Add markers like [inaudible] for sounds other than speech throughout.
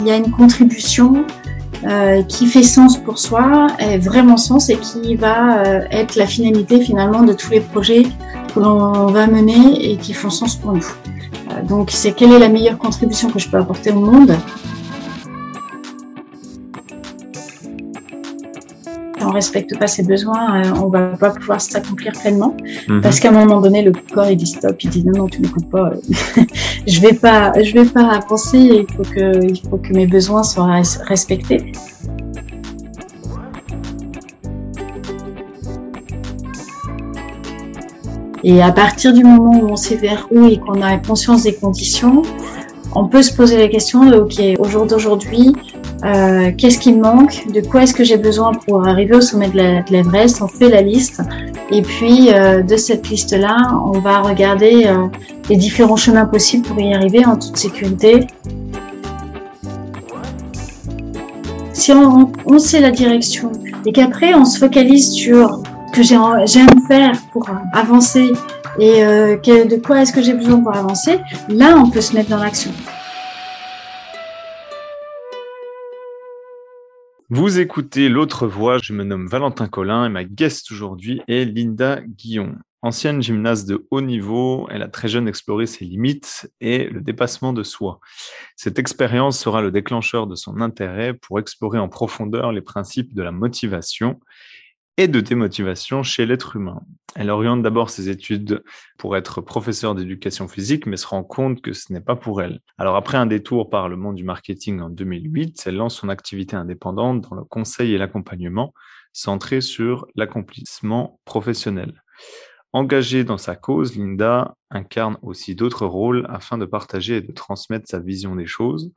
il y a une contribution euh, qui fait sens pour soi, vraiment sens et qui va euh, être la finalité finalement de tous les projets que l'on va mener et qui font sens pour nous. Euh, donc c'est quelle est la meilleure contribution que je peux apporter au monde? On respecte pas ses besoins, on va pas pouvoir s'accomplir pleinement. Mhm. Parce qu'à un moment donné, le corps il dit stop, il dit non non tu m'écoutes pas, [laughs] je vais pas, je vais pas avancer. Il faut que, il faut que mes besoins soient respectés. Et à partir du moment où on sait vers où et qu'on a conscience des conditions, on peut se poser la question de, OK, au jour d'aujourd'hui, euh, qu'est-ce qui me manque, de quoi est-ce que j'ai besoin pour arriver au sommet de l'Everest, on fait la liste, et puis euh, de cette liste-là, on va regarder euh, les différents chemins possibles pour y arriver en toute sécurité. Si on, on sait la direction et qu'après on se focalise sur ce que j'aime faire pour avancer et de quoi est-ce que j'ai besoin pour avancer, là on peut se mettre dans l'action. Vous écoutez L'autre voix, je me nomme Valentin Collin et ma guest aujourd'hui est Linda Guillon. Ancienne gymnaste de haut niveau, elle a très jeune exploré ses limites et le dépassement de soi. Cette expérience sera le déclencheur de son intérêt pour explorer en profondeur les principes de la motivation et de démotivation chez l'être humain. Elle oriente d'abord ses études pour être professeure d'éducation physique, mais se rend compte que ce n'est pas pour elle. Alors après un détour par le monde du marketing en 2008, elle lance son activité indépendante dans le conseil et l'accompagnement, centré sur l'accomplissement professionnel. Engagée dans sa cause, Linda incarne aussi d'autres rôles afin de partager et de transmettre sa vision des choses.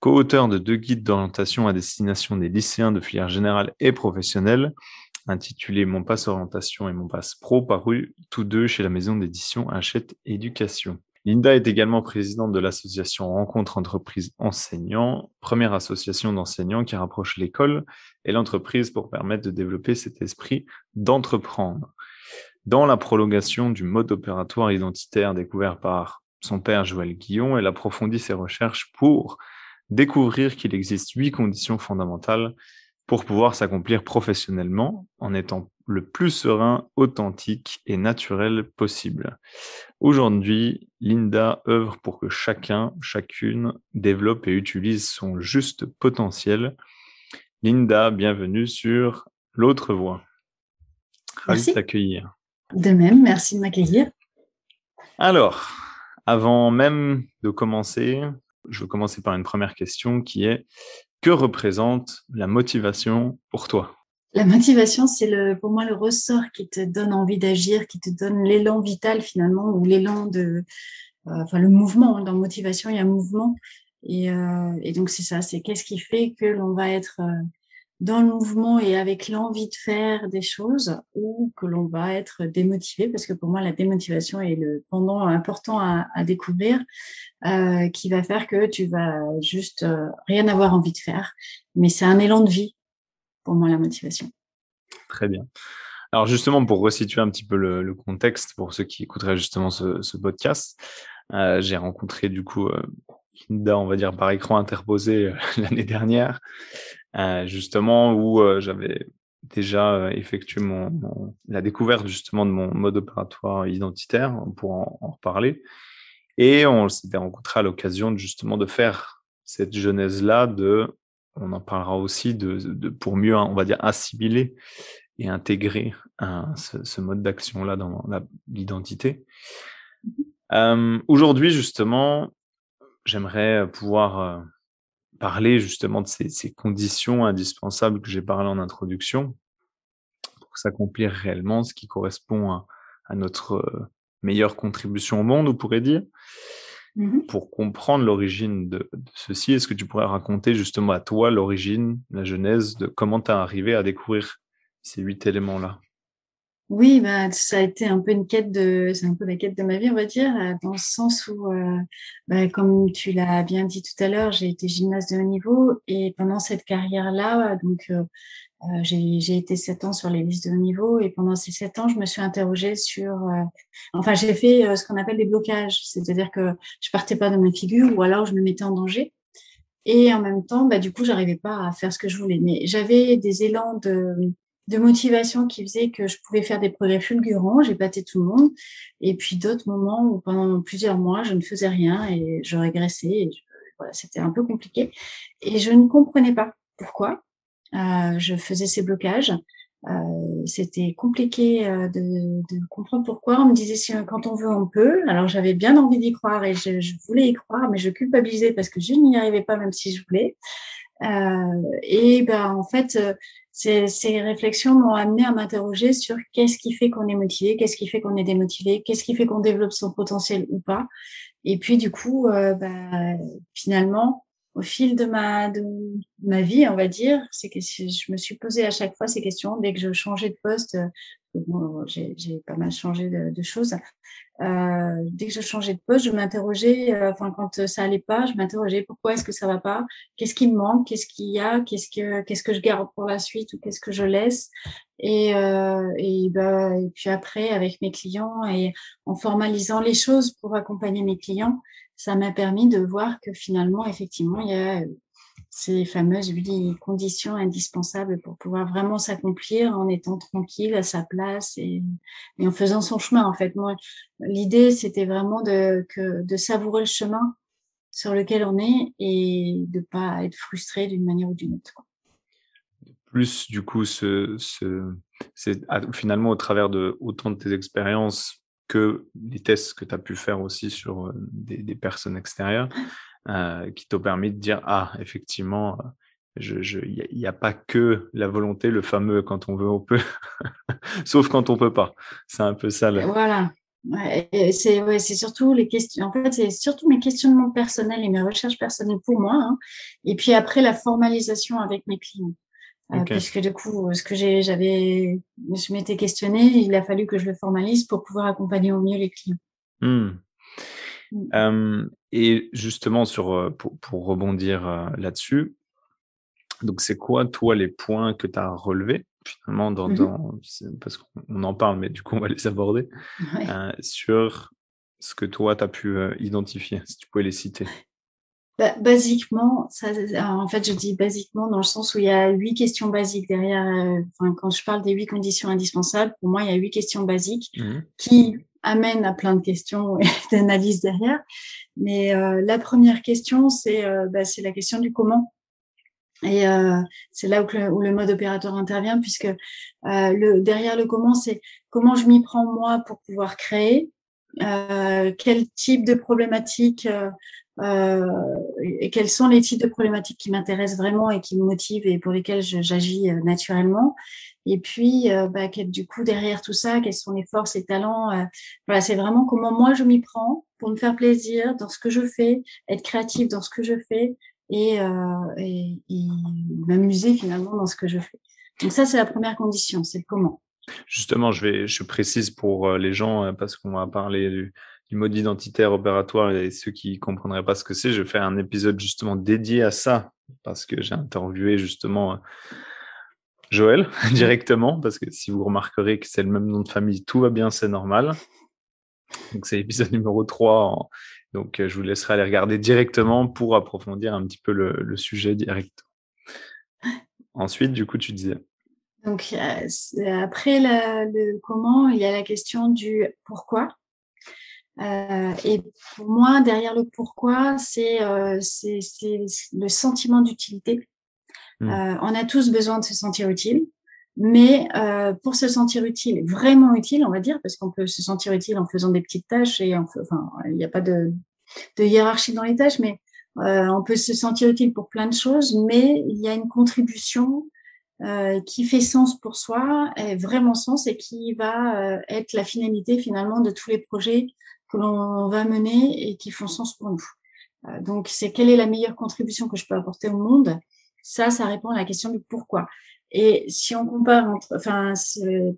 Co-auteur de deux guides d'orientation à destination des lycéens de filière générale et professionnelle, intitulé Mon passe orientation et Mon passe pro, paru tous deux chez la maison d'édition Hachette Éducation. Linda est également présidente de l'association Rencontre Entreprise Enseignants, première association d'enseignants qui rapproche l'école et l'entreprise pour permettre de développer cet esprit d'entreprendre. Dans la prolongation du mode opératoire identitaire découvert par son père Joël Guillon, elle approfondit ses recherches pour découvrir qu'il existe huit conditions fondamentales pour pouvoir s'accomplir professionnellement en étant le plus serein, authentique et naturel possible. Aujourd'hui, Linda œuvre pour que chacun, chacune développe et utilise son juste potentiel. Linda, bienvenue sur l'autre voie. Ravi de t'accueillir. De même, merci de m'accueillir. Alors, avant même de commencer, je veux commencer par une première question qui est que représente la motivation pour toi? La motivation, c'est le, pour moi le ressort qui te donne envie d'agir, qui te donne l'élan vital finalement, ou l'élan de, euh, enfin le mouvement. Dans motivation, il y a mouvement. Et, euh, et donc c'est ça, c'est qu'est-ce qui fait que l'on va être euh, dans le mouvement et avec l'envie de faire des choses ou que l'on va être démotivé parce que pour moi la démotivation est le pendant important à, découvrir euh, qui va faire que tu vas juste euh, rien avoir envie de faire. Mais c'est un élan de vie pour moi la motivation. Très bien. Alors justement pour resituer un petit peu le, contexte pour ceux qui écouteraient justement ce, podcast euh, j'ai rencontré du coup on va dire par écran interposé [laughs] l'année dernière, euh, justement où euh, j'avais déjà euh, effectué mon, la découverte justement de mon mode opératoire identitaire pour en, reparler. Et on s'était rencontré à l'occasion justement de faire cette genèse-là de, on en parlera aussi de, de, pour mieux, on va dire, assimiler et intégrer ce, ce, mode d'action-là dans l'identité. Euh, Aujourd'hui, justement, j'aimerais pouvoir parler justement de ces, conditions indispensables que j'ai parlé en introduction pour s'accomplir réellement, ce qui correspond à, notre meilleure contribution au monde, on pourrait dire. Mmh pour comprendre l'origine de, ceci, est-ce que tu pourrais raconter justement à toi l'origine, la genèse de comment tu as arrivé à découvrir ces huit éléments-là? Oui, bah, ça a été un peu une quête de, c'est un peu la quête de ma vie, on va dire, euh, dans le sens où, euh, bah, comme tu l'as bien dit tout à l'heure, j'ai été gymnaste de haut niveau et pendant cette carrière-là, donc euh, j'ai été sept ans sur les listes de haut niveau et pendant ces sept ans, je me suis interrogée sur, enfin, j'ai fait ce qu'on appelle des blocages, c'est-à-dire que je partais pas de ma figure ou alors je me mettais en danger. Et en même temps, bah, du coup, j'arrivais pas à faire ce que je voulais. Mais j'avais des élans de, de motivation qui faisaient que je pouvais faire des progrès fulgurants. J'ai tout le monde. Et puis d'autres moments où pendant plusieurs mois, je ne faisais rien et je régressais. Voilà, c'était un peu compliqué. Et je ne comprenais pas pourquoi. Euh, je faisais ces blocages. Euh, c'était compliqué euh, de, de, comprendre pourquoi. On me disait si quand on veut, on peut. Alors j'avais bien envie d'y croire et je, je, voulais y croire, mais je culpabilisais parce que je n'y arrivais pas même si je voulais. Euh, et ben en fait, euh, ces, ces réflexions m'ont amené à m'interroger sur qu'est-ce qui fait qu'on est motivé, qu'est-ce qui fait qu'on est démotivé, qu'est-ce qui fait qu'on développe son potentiel ou pas. Et puis du coup, euh, ben, finalement, au fil de ma, de ma vie, on va dire, c'est que je me suis posé à chaque fois ces questions dès que je changeais de poste. Bon, j'ai pas mal changé de choses. Euh, dès que je changeais de poste, je m'interrogeais. Euh, enfin, quand ça allait pas, je m'interrogeais pourquoi est-ce que ça va pas? Qu'est-ce qui me manque? Qu'est-ce qu'il y a? Qu'est-ce que qu'est-ce que je garde pour la suite ou qu'est-ce que je laisse? Et, euh, et, bah, et puis après, avec mes clients et en formalisant les choses pour accompagner mes clients, ça m'a permis de voir que finalement, effectivement, il y a euh, ces fameuses conditions indispensables pour pouvoir vraiment s'accomplir en étant tranquille à sa place et, en faisant son chemin. En fait, moi, l'idée, c'était vraiment de, que, de savourer le chemin sur lequel on est et de pas être frustré d'une manière ou d'une autre. Plus, du coup, ce, ce, c'est finalement au travers de autant de tes expériences que les tests que tu as pu faire aussi sur des, des personnes extérieures euh, qui t'ont permis de dire ah effectivement il n'y a, a, pas que la volonté le fameux quand on veut on peut [laughs] sauf quand on peut pas c'est un peu ça là. voilà ouais, c'est ouais, surtout les questions en fait c'est surtout mes questionnements personnels et mes recherches personnelles pour moi hein. et puis après la formalisation avec mes clients euh, parce que du coup, ce que j'avais, je m'étais questionné, il a fallu que je le formalise pour pouvoir accompagner au mieux les clients. Mmh. Mmh. Et justement, sur, euh, pour, pour rebondir euh, là-dessus, donc c'est quoi, toi, les points que tu as relevés finalement dans, mmh dans parce qu'on en parle, mais du coup, on va les aborder sur ce que toi, tu as pu identifier, si tu pouvais les citer? Bah, basiquement, ça, en fait, je dis basiquement dans le sens où il y a huit questions basiques derrière. Euh, enfin, quand je parle des huit conditions indispensables, pour moi, il y a huit questions basiques mmh. qui amènent à plein de questions et [laughs] d'analyses derrière. Mais euh, la première question, c'est euh, bah, c'est la question du comment. Et euh, c'est là où le, où le, mode opérateur intervient, puisque le, derrière le comment, c'est comment je m'y prends moi pour pouvoir créer, quel type de problématiques euh, et quels sont les types de problématiques qui m'intéressent vraiment et qui me motivent et pour lesquelles j'agis euh, naturellement? Et puis, euh, bah, du coup, derrière tout ça, quelles sont les forces et talents Voilà, c'est vraiment comment moi je m'y prends pour me faire plaisir dans ce que je fais, être créative dans ce que je fais et, et, et m'amuser finalement dans ce que je fais. Donc ça, c'est la première condition, c'est le comment. Justement, je vais, je précise pour les gens parce qu'on va parler du, du mode identitaire opératoire et ceux qui comprendraient pas ce que c'est, je vais faire un épisode justement dédié à ça parce que j'ai interviewé justement euh, Joël [laughs] directement parce que si vous remarquerez que c'est le même nom de famille, tout va bien, c'est normal. Donc c'est l'épisode [laughs] numéro 3. Donc euh, je vous laisserai aller regarder directement pour approfondir un petit peu le, sujet direct. Ensuite, du coup, tu disais. Donc après le comment, il y a la question du pourquoi. Euh, et pour moi, derrière le pourquoi, c'est euh, le sentiment d'utilité. Mmh. Euh, on a tous besoin de se sentir utile, mais euh, pour se sentir utile, vraiment utile, on va dire, parce qu'on peut se sentir utile en faisant des petites tâches et enfin, il n'y a pas de, de, hiérarchie dans les tâches, mais euh, on peut se sentir utile pour plein de choses, mais il y a une contribution euh, qui fait sens pour soi, vraiment sens et qui va être la finalité finalement de tous les projets que l'on va mener et qui font sens pour nous. Euh, donc, c'est quelle est la meilleure contribution que je peux apporter au monde? Ça, ça répond à la question du pourquoi. Et si on compare, entre, enfin,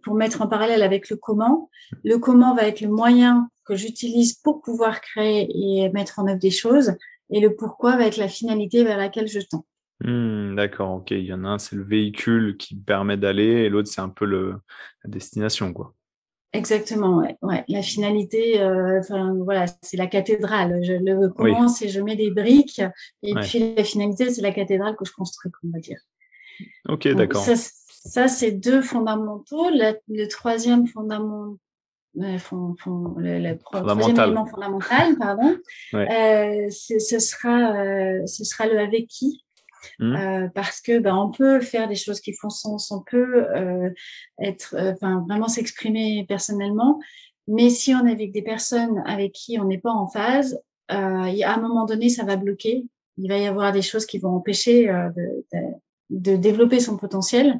pour mettre en parallèle avec le comment, le comment va être le moyen que j'utilise pour pouvoir créer et mettre en œuvre des choses, et le pourquoi va être la finalité vers laquelle je tends. Hmm, d'accord, ok. Il y en a un, c'est le véhicule qui permet d'aller, et l'autre, c'est un peu le, la destination, quoi. Exactement, ouais. La finalité, euh, voilà, c'est la cathédrale. Je le commence et je mets des briques, et puis la finalité, c'est la cathédrale que je construis, on va dire. Ok, d'accord. Ça, c'est deux fondamentaux. le troisième euh, le, troisième élément fondamental, pardon, euh, ce sera, ce sera le avec qui? Mmh. Euh, parce que ben, on peut faire des choses qui font sens, on peut euh, être, euh, enfin vraiment s'exprimer personnellement, mais si on est avec des personnes avec qui on n'est pas en phase, euh, à un moment donné, ça va bloquer. Il va y avoir des choses qui vont empêcher euh, de, de, de, développer son potentiel.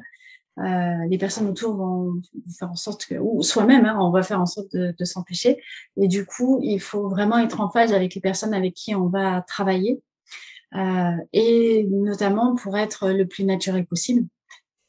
Les personnes autour vont faire en sorte que, ou soi-même, hein, on va faire en sorte de, de s'empêcher. Et du coup, il faut vraiment être en phase avec les personnes avec qui on va travailler et notamment pour être le plus naturel possible.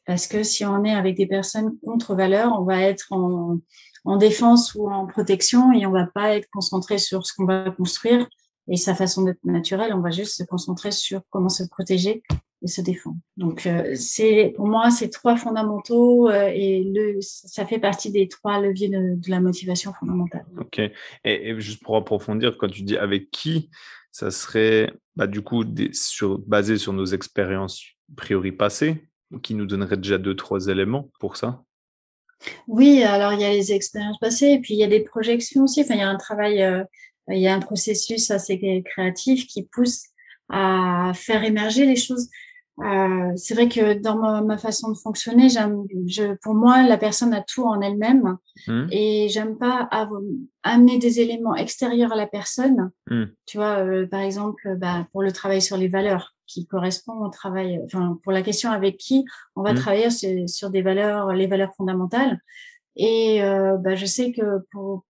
Parce que si on est avec des personnes contre valeurs, on va être en, en défense ou en protection et on va pas être concentré sur ce qu'on va construire et sa façon d'être naturelle. On va juste se concentrer sur comment se protéger et se défendre. Donc, euh, c'est pour moi, c'est trois fondamentaux euh, et le, ça fait partie des trois leviers de, de la motivation fondamentale. Ok. Et, et, juste pour approfondir, quand tu dis avec qui, ça serait bah, du coup basé sur nos expériences priori passées, qui nous donnerait déjà deux, trois éléments pour ça? Oui, alors il y a les expériences passées, et puis il y a des projections aussi. Enfin, il y a un travail, euh, il y a un processus assez créatif qui pousse à faire émerger les choses. Euh, c'est vrai que dans ma, ma façon de fonctionner, je, pour moi, la personne a tout en elle-même mmh. et j'aime pas amener des éléments extérieurs à la personne. Mmh. Tu vois, euh, par exemple, bah, pour le travail sur les valeurs qui correspond au travail, enfin, pour la question avec qui on va mmh. travailler sur, sur, des valeurs, les valeurs fondamentales. Et euh, bah, je sais que pour,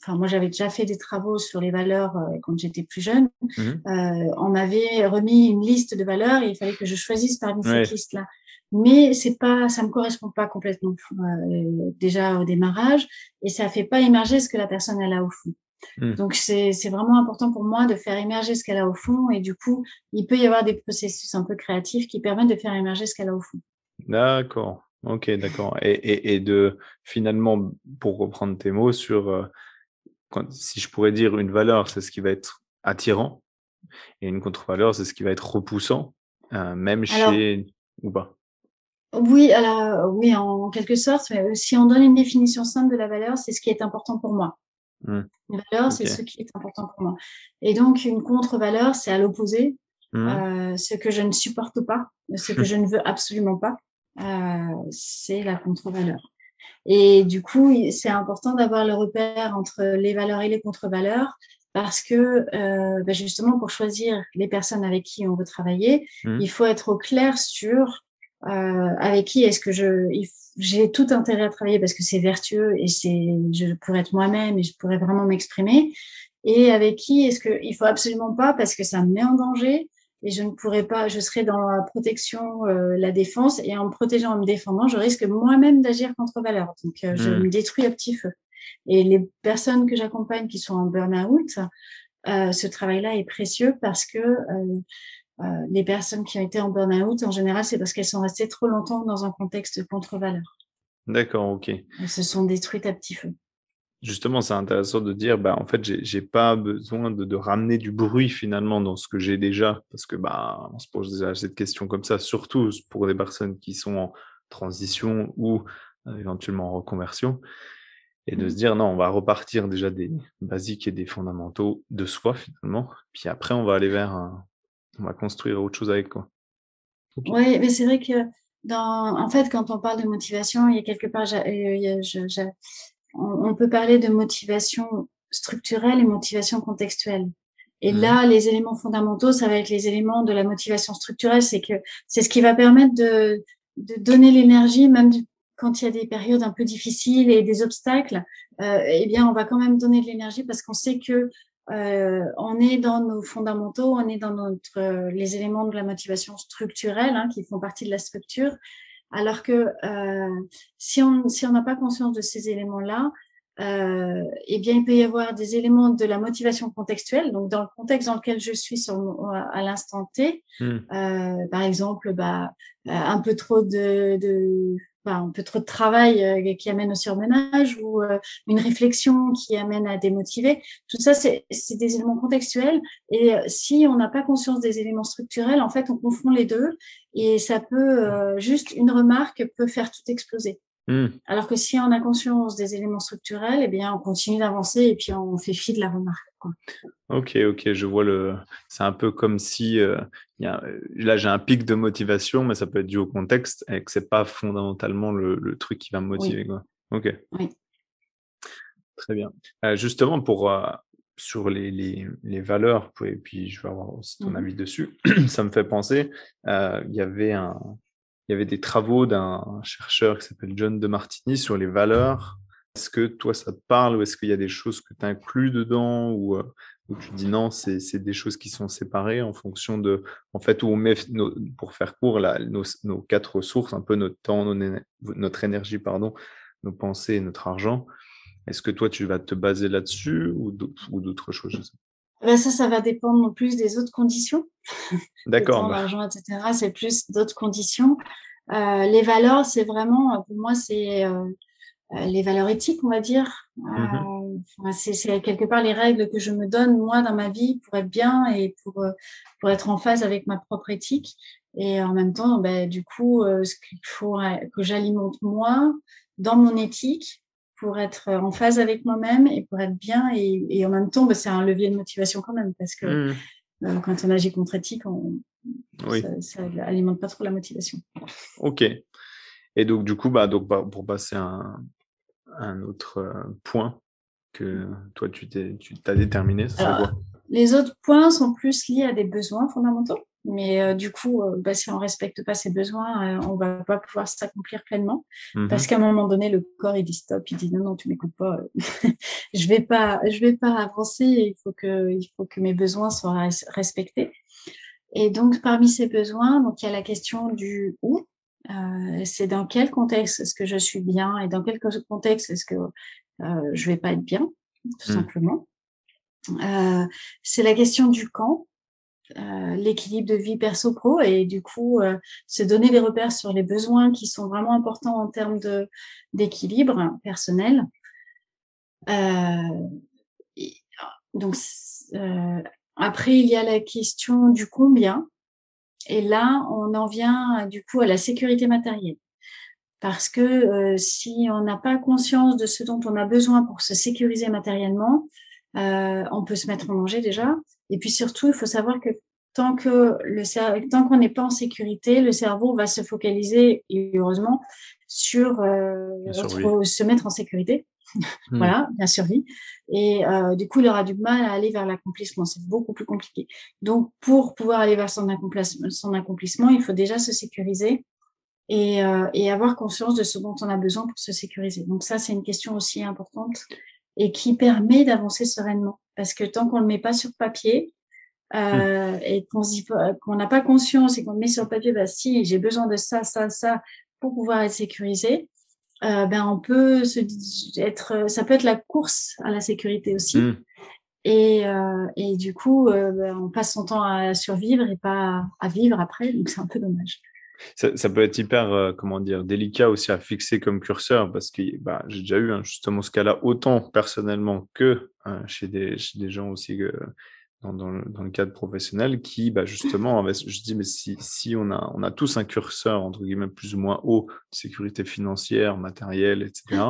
enfin moi j'avais déjà fait des travaux sur les valeurs euh, quand j'étais plus jeune. Mmh. Euh, on m'avait remis une liste de valeurs et il fallait que je choisisse parmi cette liste-là. Mais c'est pas, ça me correspond pas complètement euh, déjà au démarrage et ça fait pas émerger ce que la personne elle a au fond. Mmh. Donc c'est vraiment important pour moi de faire émerger ce qu'elle a au fond et du coup il peut y avoir des processus un peu créatifs qui permettent de faire émerger ce qu'elle a au fond. D'accord. Ok, d'accord. Et, et, et, de finalement, pour reprendre tes mots, sur euh, quand, si je pourrais dire une valeur, c'est ce qui va être attirant, et une contre-valeur, c'est ce qui va être repoussant, euh, même chez ou pas? Oui, alors oui, en quelque sorte. Mais si on donne une définition simple de la valeur, c'est ce qui est important pour moi. Mmh. Une valeur, c'est ce qui est important pour moi. Et donc, une contre-valeur, c'est à l'opposé, mmh. euh, ce que je ne supporte pas, ce que je ne veux absolument pas. Euh, c'est la contre-valeur. Et du coup, c'est important d'avoir le repère entre les valeurs et les contre-valeurs parce que euh, bah justement, pour choisir les personnes avec qui on veut travailler, mmh. il faut être au clair sur euh, avec qui est-ce que je j'ai tout intérêt à travailler parce que c'est vertueux et c'est je pourrais être moi-même et je pourrais vraiment m'exprimer et avec qui est-ce que il faut absolument pas parce que ça me met en danger et je ne pourrais pas, je serais dans la protection, euh, la défense, et en me protégeant, en me défendant, je risque moi-même d'agir contre valeur. Donc, euh, je hmm. me détruis à petit feu. Et les personnes que j'accompagne qui sont en burn-out, euh, ce travail-là est précieux parce que les personnes qui ont été en burn-out, en général, c'est parce qu'elles sont restées trop longtemps dans un contexte contre valeur. D'accord, ok. Elles se sont détruites à petit feu justement, c'est intéressant de dire, bah, en fait, j'ai pas besoin de, de, ramener du bruit finalement dans ce que j'ai déjà, parce que bah, on se pose déjà cette question comme ça, surtout pour des personnes qui sont en transition ou euh, éventuellement en reconversion, et de se mmh. dire, non, on va repartir déjà des basiques et des fondamentaux de soi finalement, puis après, on va aller vers, un, on va construire autre chose avec quoi. Oui, mais c'est vrai que dans, en fait, quand on parle de motivation, il y a quelque part, euh, on, peut parler de motivation structurelle et motivation contextuelle. Et mmh. là, les éléments fondamentaux, ça va être les éléments de la motivation structurelle, c'est que c'est ce qui va permettre de, de donner l'énergie, même quand il y a des périodes un peu difficiles et des obstacles. Euh, eh bien, on va quand même donner de l'énergie parce qu'on sait que euh, on est dans nos fondamentaux, on est dans notre les éléments de la motivation structurelle hein, qui font partie de la structure. Alors que euh, si on si on n'a pas conscience de ces éléments-là, euh, eh bien, il peut y avoir des éléments de la motivation contextuelle. Donc, dans le contexte dans lequel je suis sur, à l'instant T, mmh. euh, par exemple, bah, un peu trop de, de un peu trop de travail qui amène au surmenage ou une réflexion qui amène à démotiver. Tout ça, c'est des éléments contextuels. Et si on n'a pas conscience des éléments structurels, en fait, on confond les deux et ça peut, juste une remarque peut faire tout exploser. Mmh. Alors que si on a conscience des éléments structurels, eh bien, on continue d'avancer et puis on fait fi de la remarque. Ok, ok, je vois le. C'est un peu comme si euh, y a... là j'ai un pic de motivation, mais ça peut être dû au contexte et que c'est pas fondamentalement le, truc qui va me motiver. Quoi. Ok. Oui. Très bien. Euh, justement, pour euh, sur les, les, les, valeurs, et puis je vais avoir aussi ton mmh avis dessus, [clears throat] ça me fait penser, il y avait un, il y avait des travaux d'un chercheur qui s'appelle John de Martini sur les valeurs. Est-ce que toi, ça te parle ou est-ce qu'il y a des choses que tu inclus dedans ou, euh, tu dis non, c'est des choses qui sont séparées en fonction de, en fait, où on met, pour faire court, nos, quatre ressources, un peu notre temps, notre énergie, pardon, nos pensées et notre argent. Est-ce que toi, tu vas te baser là-dessus ou d'autres choses ben ça, ça va dépendre non plus des autres conditions. [laughs] D'accord. L'argent, etc. C'est plus d'autres conditions. Euh, les valeurs, c'est vraiment, pour moi, c'est euh, euh les valeurs éthiques, on va dire. Mmh euh, c'est quelque part les règles que je me donne, moi, dans ma vie, pour être bien et pour, euh, pour être en phase avec ma propre éthique. Et en même temps, ben, du coup, ce qu'il faut que j'alimente moi dans mon éthique, pour être en phase avec moi-même et pour être bien. Et, en même temps, bah, c'est un levier de motivation quand même, parce que mmh. euh, quand on agit contre éthique, ça n'alimente pas trop la motivation. Ok. Et donc, du coup, bah, donc, bah, pour passer à un, autre euh, point que toi, tu t'as déterminé, ça quoi? Les autres points sont plus liés à des besoins fondamentaux. Mais euh, du coup, euh, bah, si on respecte pas ses besoins, euh, on va pas pouvoir s'accomplir pleinement. Mmh Parce qu'à un moment donné, le corps il dit stop, il dit non non, tu m'écoutes pas, [laughs] je vais pas, je vais pas avancer. Il faut que, il faut que mes besoins soient respectés. Et donc parmi ces besoins, donc il y a la question du où. c'est dans quel contexte est-ce que je suis bien et dans quel contexte est-ce que je vais pas être bien, tout mmh. simplement. c'est la question du quand euh, l'équilibre de vie perso-pro et du coup euh, se donner des repères sur les besoins qui sont vraiment importants en termes d'équilibre personnel. Euh, donc après il y a la question du combien et là on en vient du coup à la sécurité matérielle parce que si on n'a pas conscience de ce dont on a besoin pour se sécuriser matériellement, euh, on peut se mettre en danger déjà. Et puis surtout, il faut savoir que tant que le tant qu'on n'est pas en sécurité, le cerveau va se focaliser, et heureusement, sur euh, se mettre en sécurité. [laughs] Hmm. voilà, bien survie. Et euh, du coup, il aura du mal à aller vers l'accomplissement. C'est beaucoup plus compliqué. Donc, pour pouvoir aller vers son accomplissement, son accomplissement il faut déjà se sécuriser et, euh, et avoir conscience de ce dont on a besoin pour se sécuriser. Donc ça, c'est une question aussi importante et qui permet d'avancer sereinement. Parce que tant qu'on le met pas sur papier euh, et qu'on n'a pas conscience et qu'on le met sur papier, bah si j'ai besoin de ça, ça, ça pour pouvoir être sécurisé, euh, ben on peut se être, ça peut être la course à la sécurité aussi. Hmm. Et, euh, et du coup, euh, ben, on passe son temps à survivre et pas à vivre après, donc c'est un peu dommage. Ça, peut être hyper, euh, comment dire, délicat aussi à fixer comme curseur parce que bah, j'ai déjà eu hein, justement ce cas-là, autant personnellement que hein, chez, des, gens aussi euh, dans, le, cadre professionnel qui, bah, justement, je dis, mais si, on, a, tous un curseur, entre guillemets, plus ou moins haut, sécurité financière, matérielle, etc.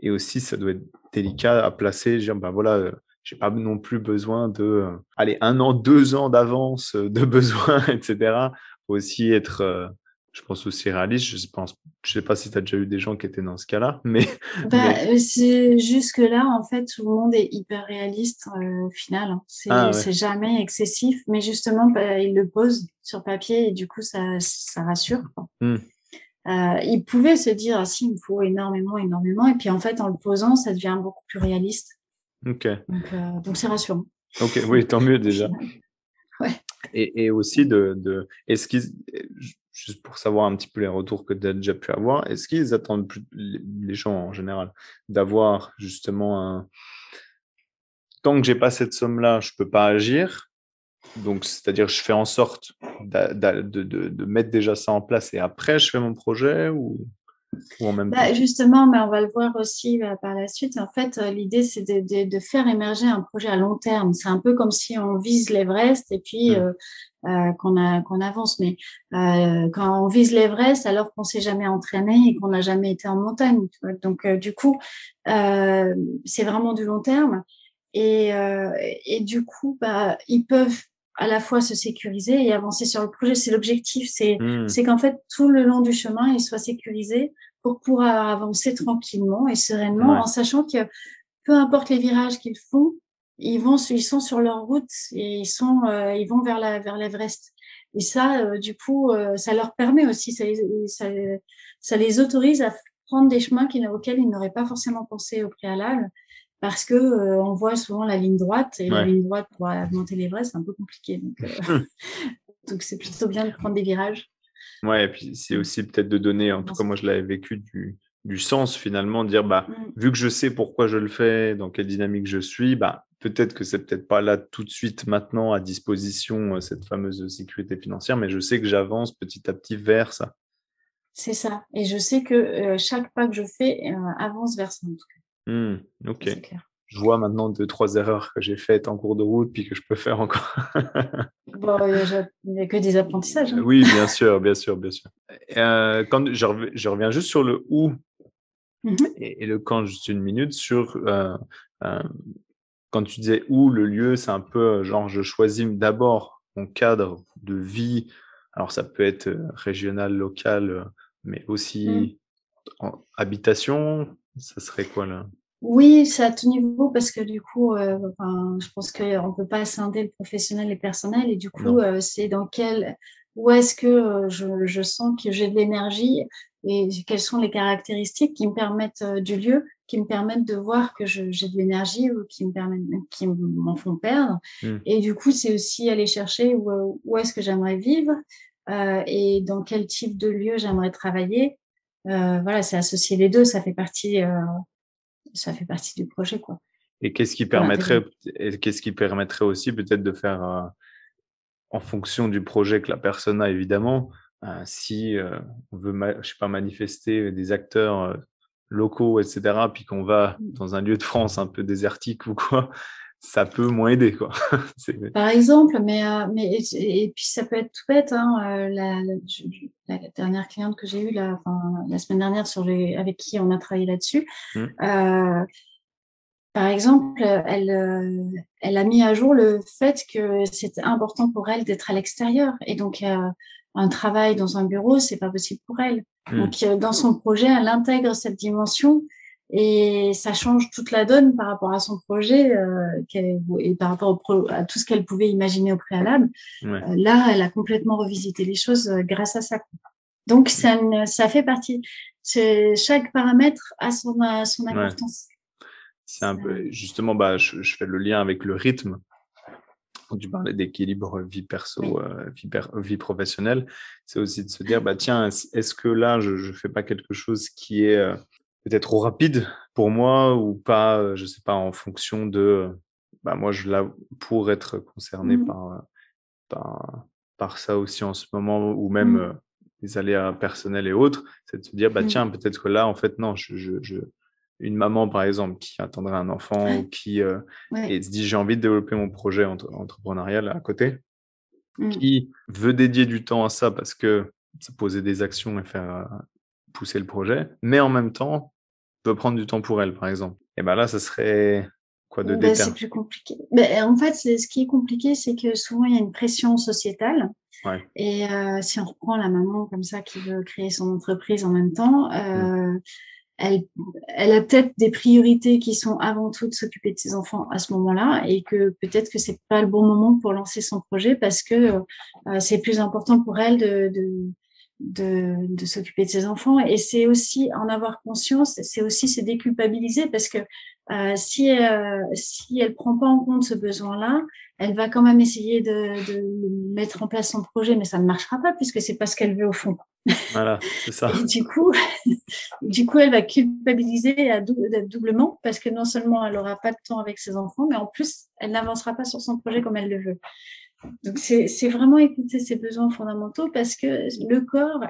Et aussi, ça doit être délicat à placer, dire, bah voilà, euh, j'ai pas non plus besoin de, aller un an, deux ans d'avance de [laughs] besoin, etc aussi être, euh, je pense aussi réaliste. Je pense, je sais pas si tu as déjà eu des gens qui étaient dans ce cas-là, [laughs] mais. Bah, euh, c'est jusque là, en fait, tout le monde est hyper réaliste euh, au final. Hein. Ah, c'est jamais excessif, mais justement, bah, il le pose sur papier et du coup, ça, ça rassure. Mmh. il pouvait se dire, ah si, il me faut énormément, énormément. Et puis en fait, en le posant, ça devient beaucoup plus réaliste. Ok. Donc c'est rassurant. Ok, oui, tant mieux déjà. Et, aussi de, est-ce qu'ils, juste pour savoir un petit peu les retours que tu as déjà pu avoir, est-ce qu'ils attendent plus, les gens en général, d'avoir justement un, tant que j'ai pas cette somme-là, je peux pas agir. Donc, c'est-à-dire, je fais en sorte de, de, mettre déjà ça en place et après, je fais mon projet ou? Bah, justement, mais on va le voir aussi bah, par la suite. En fait, euh, l'idée, c'est de, de, faire émerger un projet à long terme. C'est un peu comme si on vise l'Everest et puis mmh. euh, euh, qu'on qu'on avance. Mais euh, quand on vise l'Everest, alors qu'on s'est jamais entraîné et qu'on n'a jamais été en montagne. Donc, euh, du coup, c'est vraiment du long terme. Et, et du coup, bah, ils peuvent à la fois se sécuriser et avancer sur le projet. C'est l'objectif, c'est mmh. c'est qu'en fait tout le long du chemin, ils soient sécurisés pour pouvoir avancer tranquillement et sereinement, en sachant que peu importe les virages qu'ils font, ils vont, ils sont sur leur route et ils sont, euh, ils vont vers la vers l'Everest. Et ça, euh, du coup, euh, ça leur permet aussi, ça les, ça, ça les autorise à prendre des chemins auxquels ils n'auraient pas forcément pensé au préalable parce que euh, on voit souvent la ligne droite et la ligne droite pour monter l'Everest, c'est un peu compliqué. Donc, euh, [laughs] [laughs] donc c'est plutôt bien de prendre des virages. Ouais, et puis c'est aussi peut-être de donner, en tout cas moi je l'avais vécu du, du sens finalement, dire bah mm. vu que je sais pourquoi je le fais, dans quelle dynamique je suis, bah peut-être que c'est peut-être pas là tout de suite maintenant à disposition euh, cette fameuse sécurité financière, mais je sais que j'avance petit à petit vers ça. C'est ça, et je sais que chaque pas que je fais avance vers ça en tout cas. Mmh, ok. Je vois maintenant deux, trois erreurs que j'ai faites en cours de route, puis que je peux faire encore. [laughs] bon, il n'y a que des apprentissages. Hein. Oui, bien sûr, bien sûr, bien sûr. Euh, quand je, reviens, juste sur le où mmh et, le quand, juste une minute, sur euh, euh, quand tu disais où, le lieu, c'est un peu genre je choisis d'abord mon cadre de vie. Alors ça peut être régional, local, mais aussi mmh. en habitation, ça serait quoi là? Oui, c'est à tout niveau parce que du coup, euh, enfin, je pense qu'on ne peut pas scinder le professionnel et le personnel et du coup, euh, c'est dans quel, où est-ce que euh, je, je, sens que j'ai de l'énergie et quelles sont les caractéristiques qui me permettent du lieu, qui me permettent de voir que j'ai de l'énergie ou qui me permettent, qui m'en font perdre. Mmh. Et du coup, c'est aussi aller chercher où, où est-ce que j'aimerais vivre et dans quel type de lieu j'aimerais travailler euh, voilà, c'est associer les deux, ça fait partie, euh, ça fait partie du projet, quoi. Et qu'est-ce qui permettrait, qu'est-ce qui permettrait aussi peut-être de faire euh, en fonction du projet que la personne a évidemment, si on veut, je sais pas, manifester des acteurs locaux, etc., puis qu'on va mmh. dans un lieu de France un peu désertique ou quoi, ça peut moins aider quoi. [laughs] Par exemple, mais euh, mais et, puis ça peut être tout bête. Hein, euh, la, la, dernière cliente que j'ai eue la, enfin, la semaine dernière sur les, avec qui on a travaillé là-dessus. Mmh. Euh, par exemple, elle, elle a mis à jour le fait que c'était important pour elle d'être à l'extérieur et donc un travail dans un bureau, c'est pas possible pour elle. Mmh. Donc dans son projet, elle intègre cette dimension et ça change toute la donne par rapport à son projet euh, et par rapport à tout ce qu'elle pouvait imaginer au préalable. Euh, là, elle a complètement revisité les choses euh, grâce à ça. Donc, ça, ça fait partie. Chaque paramètre a son, son importance. C'est un peu, justement, bah, je, fais le lien avec le rythme. Tu parlais d'équilibre vie perso, vie, vie, professionnelle. C'est aussi de se dire, bah, tiens, est-ce que là, je ne fais pas quelque chose qui est peut-être trop rapide pour moi ou pas, je sais pas, en fonction de, bah moi je là pour être concerné mmh. par, par, par ça aussi en ce moment ou même mmh. les aléas personnels et autres, c'est de se dire bah mmh. tiens peut-être que là en fait non, je, je, je, une maman par exemple qui attendrait un enfant ou qui et se dit j'ai envie de développer mon projet entrepreneurial à côté, qui veut dédier du temps à ça parce que ça poser des actions et faire pousser le projet, mais en même temps peut prendre du temps pour elle, par exemple. Et ben là, ça serait quoi de ben, C'est plus compliqué. Ben, en fait, ce qui est compliqué, c'est que souvent il y a une pression sociétale. Ouais. Et euh, si on reprend la maman comme ça qui veut créer son entreprise en même temps, euh, mmh. elle, elle a peut-être des priorités qui sont avant tout de s'occuper de ses enfants à ce moment-là, et que peut-être que c'est pas le bon moment pour lancer son projet parce que euh, c'est plus important pour elle de, de de, de s'occuper de ses enfants. Et c'est aussi en avoir conscience, c'est aussi se déculpabiliser parce que euh, si, euh, si elle prend pas en compte ce besoin-là, elle va quand même essayer de, de, mettre en place son projet, mais ça ne marchera pas puisque c'est pas ce qu'elle veut au fond. Voilà, c'est ça. [laughs] Et du coup, [laughs] du coup, elle va culpabiliser à doublement parce que non seulement elle aura pas de temps avec ses enfants, mais en plus, elle n'avancera pas sur son projet comme elle le veut. Donc c'est vraiment écouter ses besoins fondamentaux parce que le corps,